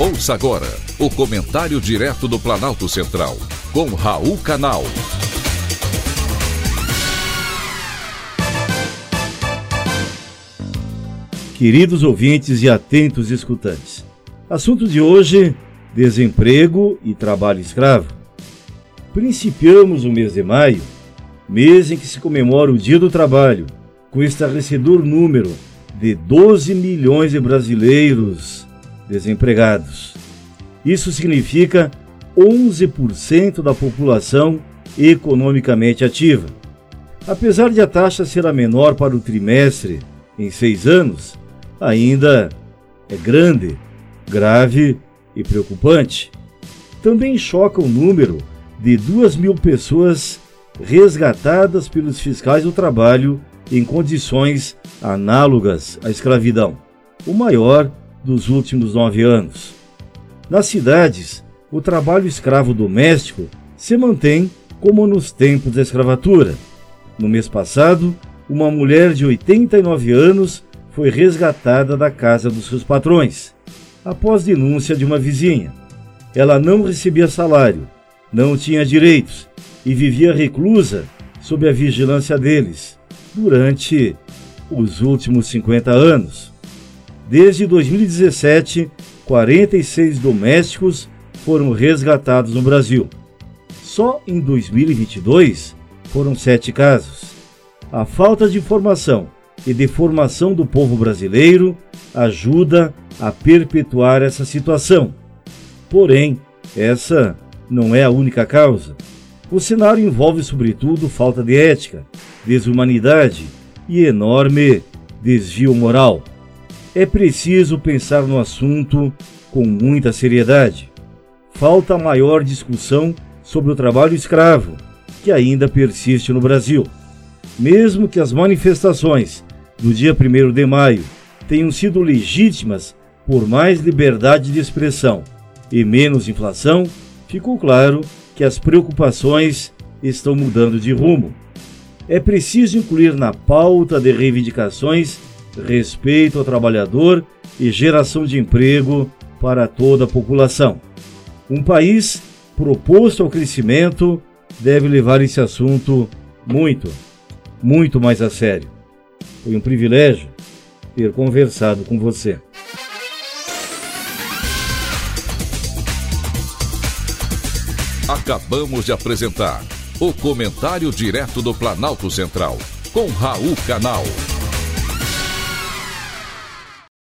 Ouça agora o comentário direto do Planalto Central, com Raul Canal. Queridos ouvintes e atentos escutantes, assunto de hoje: desemprego e trabalho escravo. Principiamos o mês de maio, mês em que se comemora o Dia do Trabalho, com estarrecedor número de 12 milhões de brasileiros desempregados. Isso significa 11% da população economicamente ativa. Apesar de a taxa ser a menor para o trimestre em seis anos, ainda é grande, grave e preocupante. Também choca o número de 2 mil pessoas resgatadas pelos fiscais do trabalho em condições análogas à escravidão, o maior dos últimos nove anos. Nas cidades, o trabalho escravo doméstico se mantém como nos tempos da escravatura. No mês passado, uma mulher de 89 anos foi resgatada da casa dos seus patrões, após denúncia de uma vizinha. Ela não recebia salário, não tinha direitos e vivia reclusa sob a vigilância deles durante os últimos 50 anos. Desde 2017, 46 domésticos foram resgatados no Brasil. Só em 2022 foram sete casos. A falta de informação e de formação do povo brasileiro ajuda a perpetuar essa situação. Porém, essa não é a única causa. O cenário envolve, sobretudo, falta de ética, desumanidade e enorme desvio moral é preciso pensar no assunto com muita seriedade. Falta maior discussão sobre o trabalho escravo, que ainda persiste no Brasil. Mesmo que as manifestações do dia 1 de maio tenham sido legítimas por mais liberdade de expressão e menos inflação, ficou claro que as preocupações estão mudando de rumo. É preciso incluir na pauta de reivindicações respeito ao trabalhador e geração de emprego para toda a população. Um país proposto ao crescimento deve levar esse assunto muito, muito mais a sério. Foi um privilégio ter conversado com você. Acabamos de apresentar o Comentário Direto do Planalto Central, com Raul Canal.